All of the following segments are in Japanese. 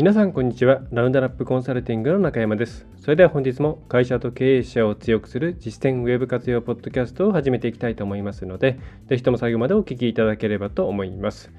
皆さんこんにちは。ラウンドラップコンサルティングの中山です。それでは本日も会社と経営者を強くする実践ウェブ活用ポッドキャストを始めていきたいと思いますのでぜひとも最後までお聴きいただければと思います。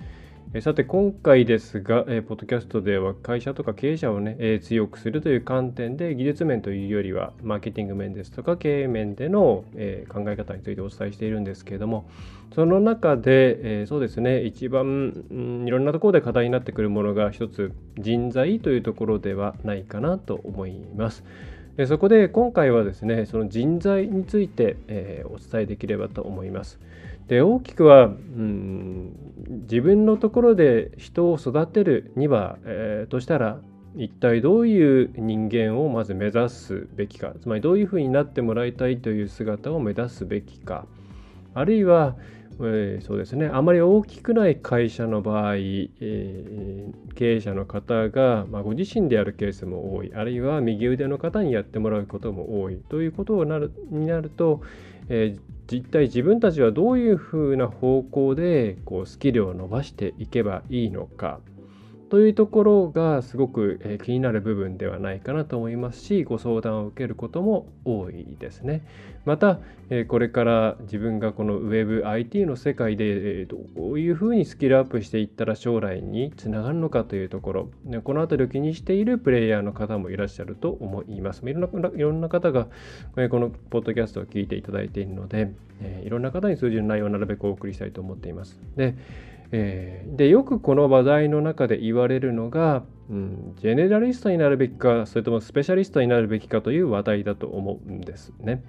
さて今回ですが、えポッドキャストでは会社とか経営者をね、え強くするという観点で技術面というよりはマーケティング面ですとか経営面での、え考え方についてお伝えしているんですけれどもその中で、えそうですね一番、うん、いろんなところで課題になってくるものが一つ人材というところではないかなと思います。そこで今回はですねその人材について、えお伝えできればと思います。で大きくは、うん、自分のところで人を育てるには、えー、としたら一体どういう人間をまず目指すべきかつまりどういうふうになってもらいたいという姿を目指すべきかあるいは、えー、そうですねあまり大きくない会社の場合、えー、経営者の方が、まあ、ご自身でやるケースも多いあるいは右腕の方にやってもらうことも多いということになるになると、えー実体自分たちはどういうふうな方向でこうスキルを伸ばしていけばいいのか。というところがすごく気になる部分ではないかなと思いますしご相談を受けることも多いですね。またこれから自分がこの WebIT の世界でどういうふうにスキルアップしていったら将来につながるのかというところこの辺りを気にしているプレイヤーの方もいらっしゃると思います。いろんないろんな方がこのポッドキャストを聞いていただいているのでいろんな方に通じる内容をなるべくお送りしたいと思っています。でえー、でよくこの話題の中で言われるのが、うん、ジェネラリストになるべきかそれともスペシャリストになるべきかという話題だと思うんですね。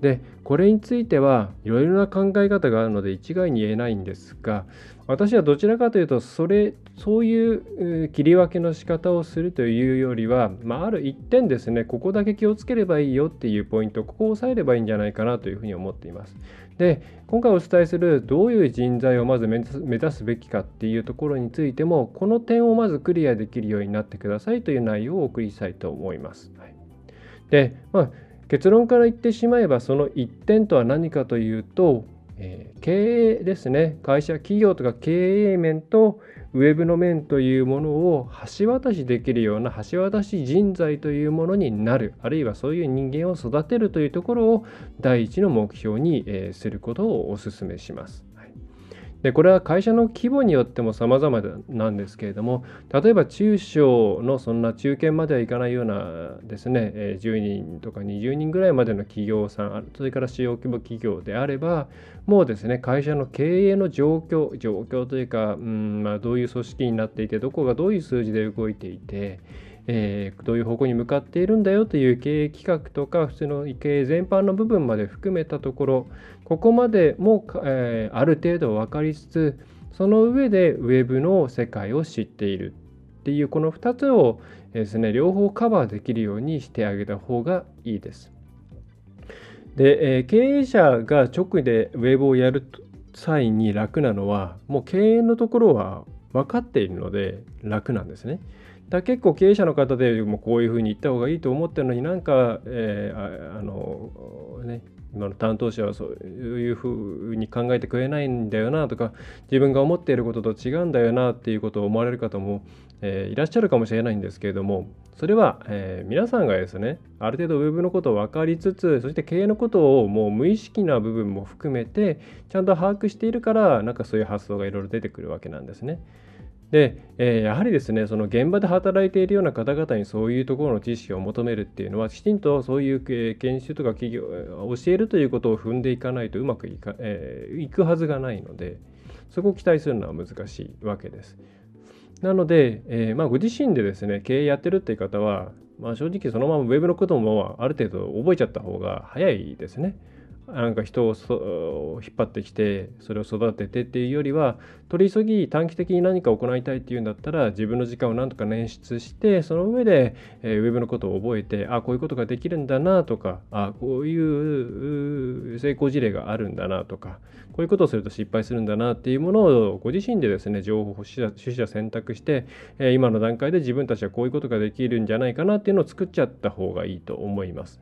でこれについてはいろいろな考え方があるので一概に言えないんですが私はどちらかというとそれそういう切り分けの仕方をするというよりは、まあ、ある一点ですねここだけ気をつければいいよっていうポイントここを押さえればいいんじゃないかなというふうに思っています。で今回お伝えするどういう人材をまず目指すべきかっていうところについてもこの点をまずクリアできるようになってくださいという内容をお送りしたいと思います。はい、で、まあ結論から言ってしまえばその一点とは何かというと、えー、経営ですね会社企業とか経営面とウェブの面というものを橋渡しできるような橋渡し人材というものになるあるいはそういう人間を育てるというところを第一の目標に、えー、することをお勧めします。でこれは会社の規模によっても様々なんですけれども例えば中小のそんな中堅まではいかないようなですね10人とか20人ぐらいまでの企業さんそれから主要規模企業であればもうですね会社の経営の状況状況というか、うんまあ、どういう組織になっていてどこがどういう数字で動いていてえー、どういう方向に向かっているんだよという経営企画とか普通の経営全般の部分まで含めたところここまでも、えー、ある程度分かりつつその上でウェブの世界を知っているっていうこの2つをですね両方カバーできるようにしてあげた方がいいです。で、えー、経営者が直でウェブをやる際に楽なのはもう経営のところは分かっているので楽なんですね。だ結構経営者の方でもこういうふうに言った方がいいと思ってるのになんか、えー、あのね今の担当者はそういうふうに考えてくれないんだよなとか自分が思っていることと違うんだよなっていうことを思われる方も、えー、いらっしゃるかもしれないんですけれどもそれは、えー、皆さんがですねある程度ウェブのことを分かりつつそして経営のことをもう無意識な部分も含めてちゃんと把握しているからなんかそういう発想がいろいろ出てくるわけなんですね。で、えー、やはりですね、その現場で働いているような方々にそういうところの知識を求めるっていうのは、きちんとそういう研修とか企業、教えるということを踏んでいかないとうまくいか、えー、いくはずがないので、そこを期待するのは難しいわけです。なので、えー、まあ、ご自身でですね、経営やってるっていう方は、まあ、正直そのままウェブのこともある程度覚えちゃった方が早いですね。なんか人を引っ張ってきてそれを育ててっていうよりは取り急ぎ短期的に何か行いたいっていうんだったら自分の時間をなんとか捻出してその上で、えー、ウェブのことを覚えてあこういうことができるんだなとかあこういう成功事例があるんだなとかこういうことをすると失敗するんだなっていうものをご自身でですね情報を取捨選択して、えー、今の段階で自分たちはこういうことができるんじゃないかなっていうのを作っちゃった方がいいと思います。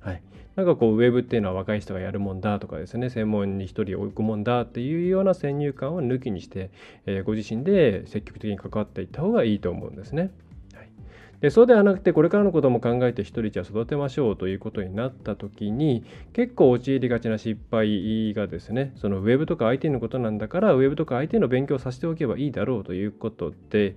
はい、なんかこうウェブっていうのは若い人がやるもんだとかですね専門に一人追い込むもんだっていうような先入観を抜きにして、えー、ご自身で積極的に関わっていった方がいいと思うんですね。でそうではなくてこれからのことも考えて一人じゃ育てましょうということになった時に結構陥りがちな失敗がですねそのウェブとか IT のことなんだからウェブとか IT の勉強させておけばいいだろうということで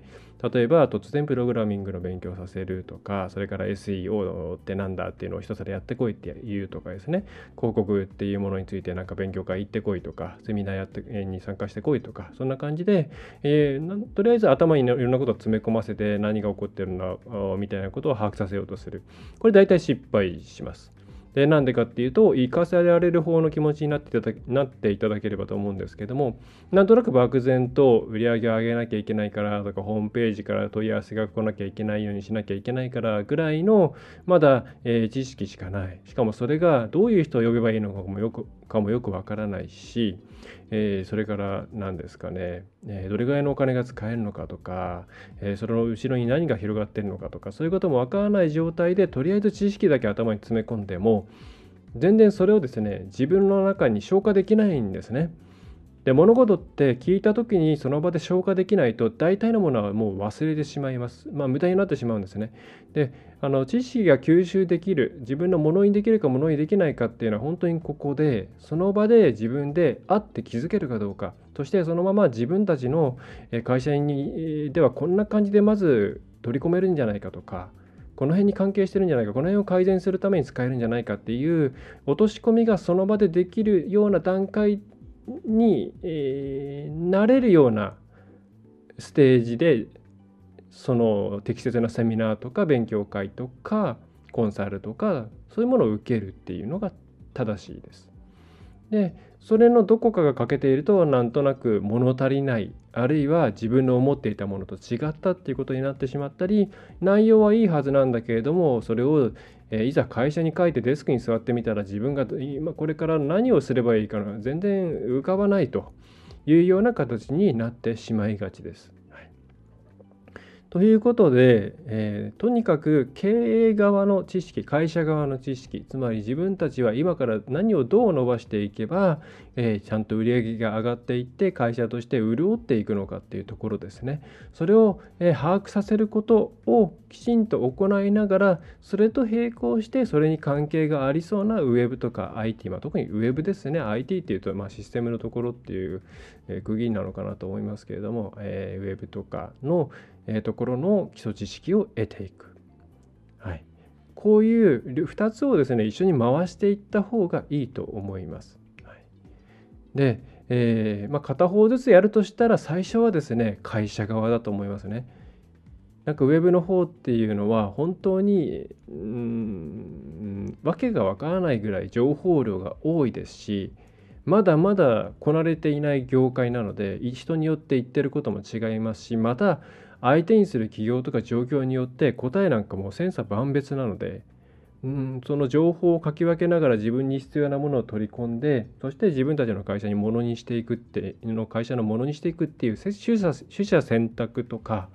例えば突然プログラミングの勉強させるとかそれから SEO ってなんだっていうのを一つでやってこいって言うとかですね。広告っていうものについてなんか勉強会行ってこいとかセミナーやってに参加してこいとかそんな感じで、えー、とりあえず頭にいろんなことを詰め込ませて何が起こってるのみたいなことを把握させようとする。これ大体失敗します。でなんでかっていうと生かせられる方の気持ちになっていただなっていただければと思うんですけどもなんとなく漠然と売り上げを上げなきゃいけないからとかホームページから問い合わせが来なきゃいけないようにしなきゃいけないからぐらいのまだ、えー、知識しかない。しかもそれがどういう人を呼べばいいのかもよくかもよくわからないしえー、それから何ですかね、えー、どれぐらいのお金が使えるのかとか、えー、その後ろに何が広がってるのかとかそういうこともわからない状態でとりあえず知識だけ頭に詰め込んでも全然それをですね自分の中に消化できないんですね。で物事って聞いた時にその場で消化できないと大体のものはもう忘れてしまいます。まあ無駄になってしまうんですね。であの知識が吸収できる自分のものにできるかものにできないかっていうのは本当にここでその場で自分であって気づけるかどうか。そしてそのまま自分たちの会社にではこんな感じでまず取り込めるんじゃないかとかこの辺に関係してるんじゃないかこの辺を改善するために使えるんじゃないかっていう落とし込みがその場でできるような段階に、えー、なれるようなステージでその適切なセミナーとか勉強会とかコンサルとかそういうものを受けるっていうのが正しいです。でそれのどこかが欠けているとなんとなく物足りないあるいは自分の思っていたものと違ったっていうことになってしまったり内容はいいはずなんだけれどもそれをえいざ会社に書いてデスクに座ってみたら自分が今これから何をすればいいかな全然浮かばないというような形になってしまいがちです。ということで、えー、とにかく経営側の知識会社側の知識つまり自分たちは今から何をどう伸ばしていけば、えー、ちゃんと売り上げが上がっていって会社として潤っていくのかっていうところですね。それを、えー、把握させることをきちんと行いながらそれと並行してそれに関係がありそうなウェブとか IT、まあ、特にウェブですね。IT っていうと、まあ、システムのところっていう、え区切りなのかなと思いますけれども、えウェブとかのえー、ところの基礎知識を得ていく。はい、こういう2つをですね一緒に回していった方がいいと思います。はい、で、えー、まあ、片方ずつやるとしたら最初はですね会社側だと思いますね。なんかウェブの方っていうのは本当にうん訳がわからないぐらい情報量が多いですしまだまだこなれていない業界なので人によって言ってることも違いますしまた相手にする企業とか状況によって答えなんかも千差万別なのでうんその情報をかき分けながら自分に必要なものを取り込んでそして自分たちの会社にものにしていくっての会社のものにしていくっていう取捨取捨選択とか、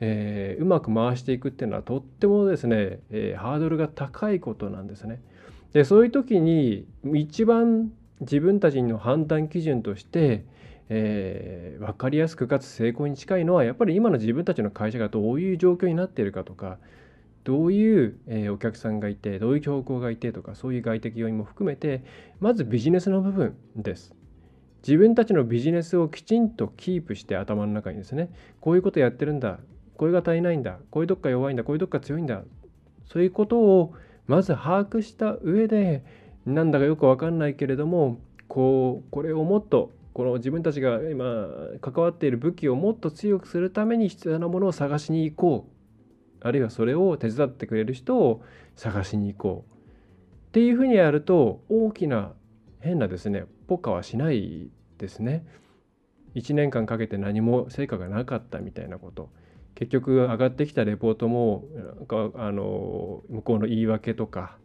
えー、うまく回していくっていうのはとってもですね、えー、ハードルが高いことなんですね。でそういう時に一番自分たちの判断基準としてえー、分かりやすくかつ成功に近いのはやっぱり今の自分たちの会社がどういう状況になっているかとかどういう、えー、お客さんがいてどういう競合がいてとかそういう外的要因も含めてまずビジネスの部分です。自分たちのビジネスをきちんとキープして頭の中にですねこういうことやってるんだこれが足りないんだこういうとこが弱いんだこういうとこが強いんだそういうことをまず把握した上でなんだかよく分かんないけれどもこうこれをもっとこの自分たちが今関わっている武器をもっと強くするために必要なものを探しに行こうあるいはそれを手伝ってくれる人を探しに行こうっていうふうにやると大きな変なですねポカはしないですね。1年間かけて何も成果がなかったみたいなこと結局上がってきたレポートもなんかあの向こうの言い訳とか、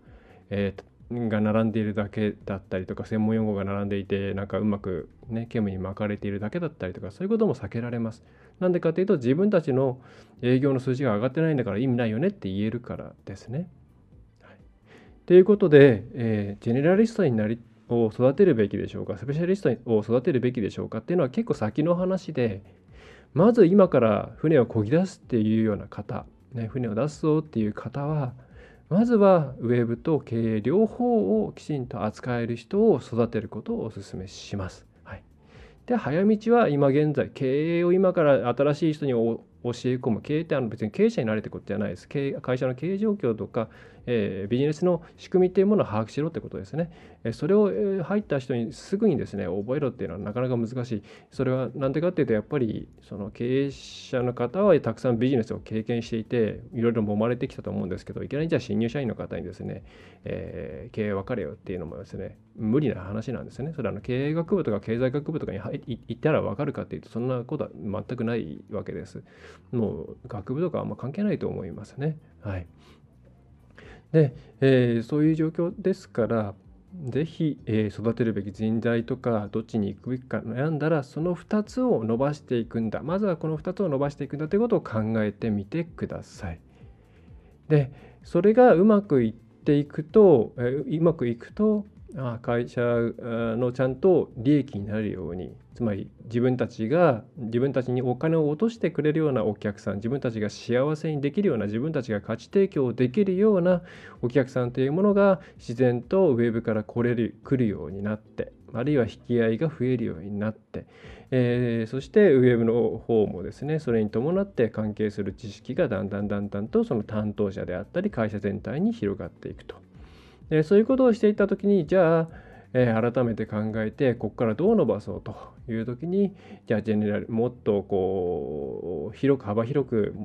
えー、が並んでいるだけだったりとか専門用語が並んでいてなんかうまくね煙に巻かれているだけだったりとかそういうことも避けられます。なんでかというと自分たちの営業の数字が上がってないんだから意味ないよねって言えるからですね。はい、ということで、えー、ジェネラリストになりを育てるべきでしょうかスペシャリストを育てるべきでしょうかっていうのは結構先の話でまず今から船を漕ぎ出すっていうような方、ね、船を出すぞっていう方はまずはウェブと経営両方をきちんと扱える人を育てることをお勧めします。はい、で早道は今現在経営を今から新しい人に教え込む。経営ってあの別に経営者になれってことじゃないです。経営会社の経営状況とか、え、ビジネスの仕組みっていうものを把握しろってことですね、えそれを、え入った人にすぐにですね覚えろっていうのはなかなか難しい。それは何でかっていうとやっぱりその経営者の方はたくさんビジネスを経験していていろいろ揉まれてきたと思うんですけどいきなりじゃあ新入社員の方にですね、えー、経営分かれよっていうのもですね無理な話なんですね。それはあの経営学部とか経済学部とかに行ったら分かるかっていうとそんなことは全くないわけです。もう学部とかあんま関係ないと思いますね。はい、で、えー、そういう状況ですから是非、えー、育てるべき人材とかどっちに行くべきか悩んだらその2つを伸ばしていくんだまずはこの2つを伸ばしていくんだということを考えてみてください。でそれがうまくいっていくと、えー、うまくいくと会社のちゃんと利益になるようにつまり自分たちが自分たちにお金を落としてくれるようなお客さん自分たちが幸せにできるような自分たちが価値提供できるようなお客さんというものが自然とウェブから来れる来るようになってあるいは引き合いが増えるようになって、えー、そしてウェブの方もですねそれに伴って関係する知識がだんだんだんだんとその担当者であったり会社全体に広がっていくと。そういうことをしていった時にじゃあ、えー、改めて考えてここからどう伸ばそうという時にじゃあジェネラルもっとこう広く幅広く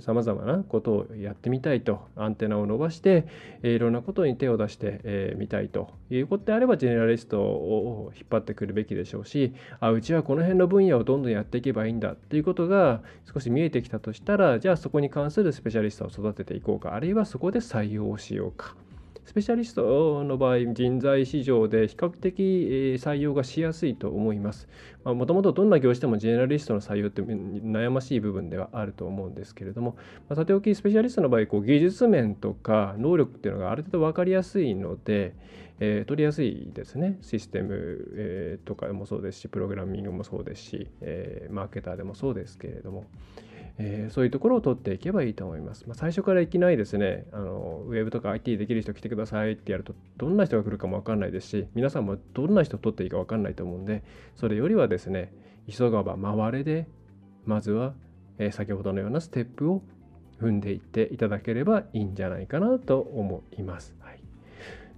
さまざまなことをやってみたいとアンテナを伸ばして、えー、いろんなことに手を出してみ、えー、たいということであればジェネラリストを引っ張ってくるべきでしょうしあうちはこの辺の分野をどんどんやっていけばいいんだっていうことが少し見えてきたとしたらじゃあそこに関するスペシャリストを育てていこうかあるいはそこで採用しようか。スペシャリストの場合、人材市場で比較的採用がしやすいと思います。もともとどんな業種でもジェネラリストの採用って悩ましい部分ではあると思うんですけれども、まあ、さておきスペシャリストの場合こう技術面とか能力っていうのがある程度分かりやすいので、えー、取りやすいですねシステム、えー、とかもそうですしプログラミングもそうですし、えー、マーケターでもそうですけれども。えー、そういうところを取っていけばいいと思います。まあ、最初からいきなりですねあの、ウェブとか IT できる人来てくださいってやると、どんな人が来るかも分かんないですし、皆さんもどんな人を取っていいか分かんないと思うんで、それよりはですね、急がば回れで、まずは、えー、先ほどのようなステップを踏んでいっていただければいいんじゃないかなと思います。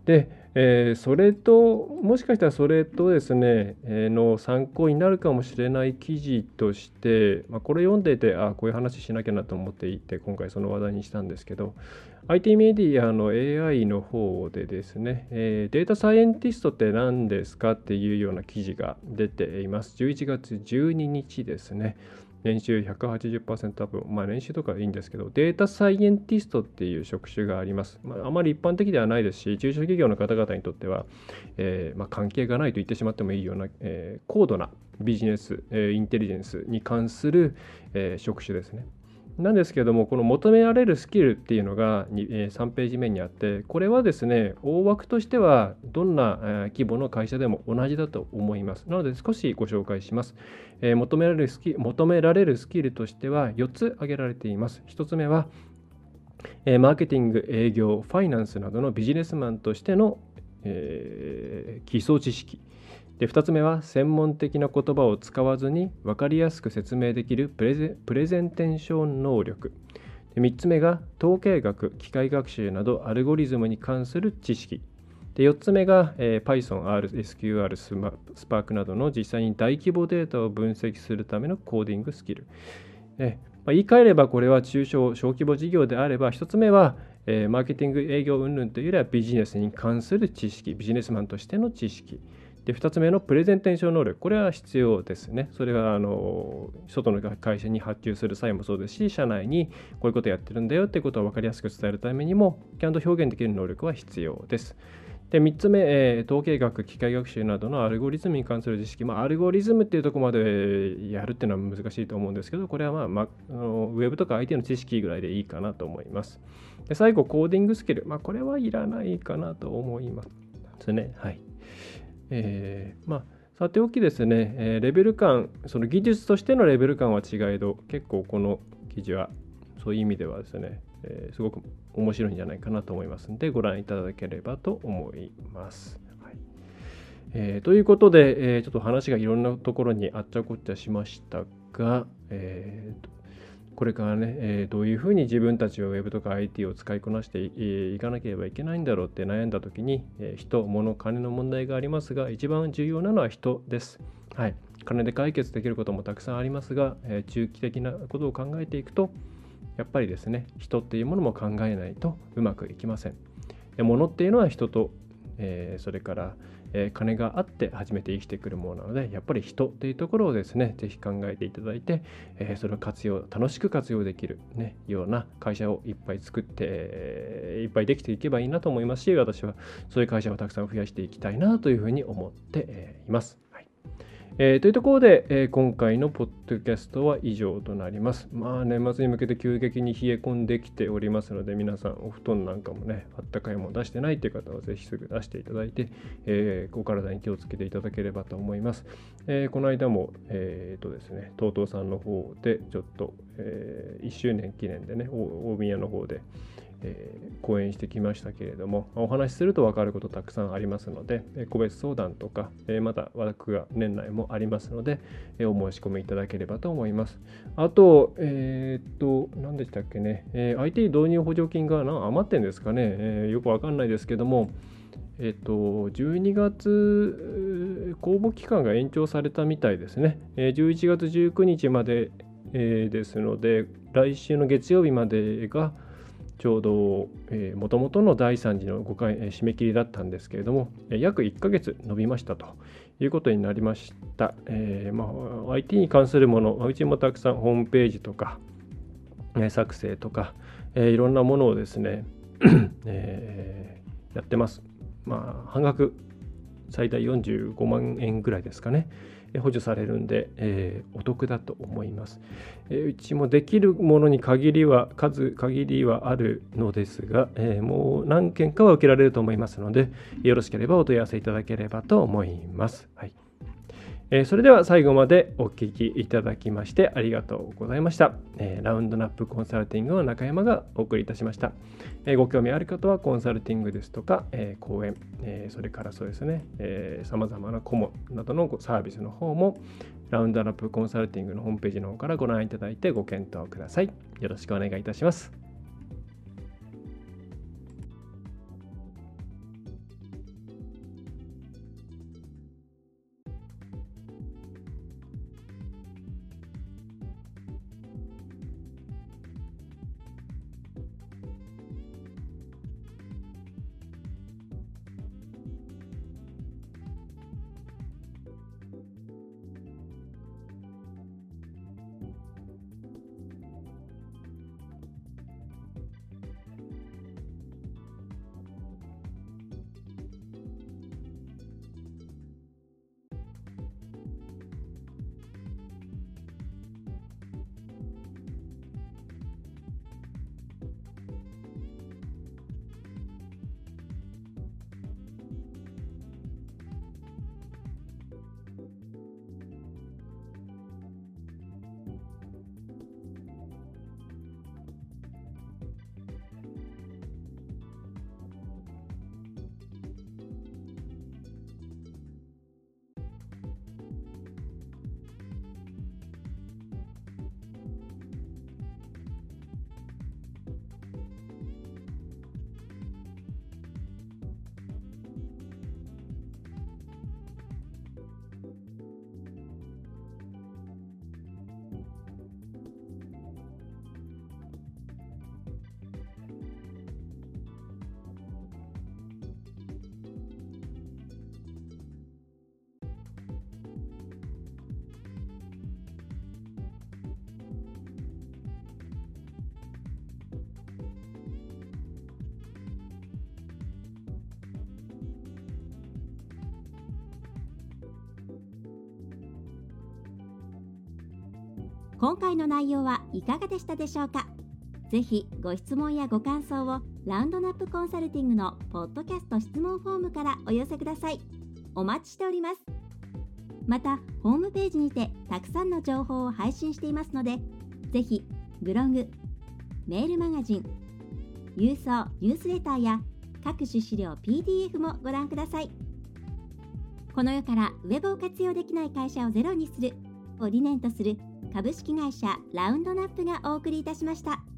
で、えー、それともしかしたらそれとですね、えー、の参考になるかもしれない記事として、まあ、これ読んでてあこういう話しなきゃなと思っていて今回その話題にしたんですけど IT メディアの AI の方でですね、えー、データサイエンティストって何ですかっていうような記事が出ています。11月12日ですね。年収180%アップ、まあ、年収とかいいんですけど、データサイエンティストっていう職種があります。まあ、あまり一般的ではないですし、中小企業の方々にとっては、えー、まあ、関係がないと言ってしまってもいいような、えー、高度なビジネス、えー、インテリジェンスに関する、え職種ですね。なんですけれども、この求められるスキルっていうのが3ページ目にあって、これはですね、大枠としてはどんな規模の会社でも同じだと思います。なので少しご紹介します。求められるスキ求められるスキルとしては4つ挙げられています。1つ目は、マーケティング、営業、ファイナンスなどのビジネスマンとしての、え、基礎知識。で2つ目は専門的な言葉を使わずに分かりやすく説明できるプレゼプレゼンテーション能力。で3つ目が統計学機械学習などアルゴリズムに関する知識。で4つ目が、えー、Python、R、SQR、Spark などの実際に大規模データを分析するためのコーディングスキル。えまあ、言い換えればこれは中小小規模事業であれば1つ目は、えー、マーケティング営業云々というよりはビジネスに関する知識。ビジネスマンとしての知識。で2つ目のプレゼンテーション能力これは必要ですねそれはあの外の会社に発注する際もそうですし社内にこういうことやってるんだよってことを分かりやすく伝えるためにもちゃんと表現できる能力は必要ですで3つ目、えー、統計学、機械学習などのアルゴリズムに関する知識、まあ、アルゴリズムっていうところまでやるっていうのは難しいと思うんですけど、これは、まあまあ、のウェブとか IT の知識ぐらいでいいかなと思います。で最後、コーディングスキル、まあ、これはいらないかなと思いますね。はい。えー、まあさておきですね、え、レベル感、その技術としてのレベル感は違えど、結構この記事はそういう意味ではですね、えー、すごく面白いんじゃないかなと思いますので、ご覧いただければと思います。はいえー、ということで、えー、ちょっと話がいろんなところにあっちゃこっちゃしましたが、えー、これからね、えー、どういうふうに自分たちは Web とか IT を使いこなしていかなければいけないんだろうって悩んだ時に、えー、人、物、金の問題がありますが、一番重要なのは人です。はい。金で解決できることもたくさんありますが、えー、中期的なことを考えていくと、やっぱりですね、人っていうものも考えないとうまくいきません。物っていうのは人と、えー、それから、え金があって初めて生きてくるものなのでやっぱり人っていうところをですね是非考えていただいて、えそれを活用楽しく活用できる、ね、ような会社をいっぱい作って、えいっぱいできていけばいいなと思いますし私はそういう会社をたくさん増やしていきたいなというふうに思っています。えー、というところで、えー、今回のポッドキャストは以上となります。まあ年末に向けて急激に冷え込んできておりますので皆さんお布団なんかもねあったかいもの出してないという方はぜひすぐ出していただいて、えー、お体に気をつけていただければと思います。えー、この間も、えー、とですね、TOTO さんの方でちょっと、えー、1周年記念でね、大宮の方で、え、講演してきましたけれどもお話しすると分かることたくさんありますので個別相談とか、え、また枠が年内もありますので、え、お申し込みいただければと思いますあとえー、っと何でしたっけね、え IT 導入補助金が余ってんですかね、えよく分かんないですけどもえっと、12月公募期間が延長されたみたいですね。11月19日まで、ですので、来週の月曜日までが、ちょうどもともとの第3次の5回、えー、締め切りだったんですけれども、えー、約1ヶ月伸びましたということになりました。えーまあ、IT に関するもの、うちもたくさんホームページとか、え作成とか、え、いろんなものをですね、えー、やってます。まあ、半額、最大45万円ぐらいですかね。補助されるんで、えー、お得だと思います、えー、うちもできるものに限りは数限りはあるのですが、えー、もう何件かは受けられると思いますのでよろしければお問い合わせいただければと思います、はい。えそれでは最後までお聴きいただきましてありがとうございました。えラウンドナップコンサルティングの中山がお送りいたしました。えご興味ある方はコンサルティングですとか、え講演、えそれからそうですね、さまざまな顧問などのサービスの方もラウンドナップコンサルティングのホームページの方からご覧いただいてご検討ください。よろしくお願いいたします。今回の内容はいかがでしたでしょうか？ぜひご質問やご感想をラウンドナップコンサルティングのポッドキャスト質問フォームからお寄せください。お待ちしております。また、ホームページにてたくさんの情報を配信していますので、ぜひブログ、メールマガジン、郵送ニュースレターや各種資料 PDF もご覧ください。この世からウェブを活用できない会社をゼロにするを理念とする株式会社ラウンドナップがお送りいたしました。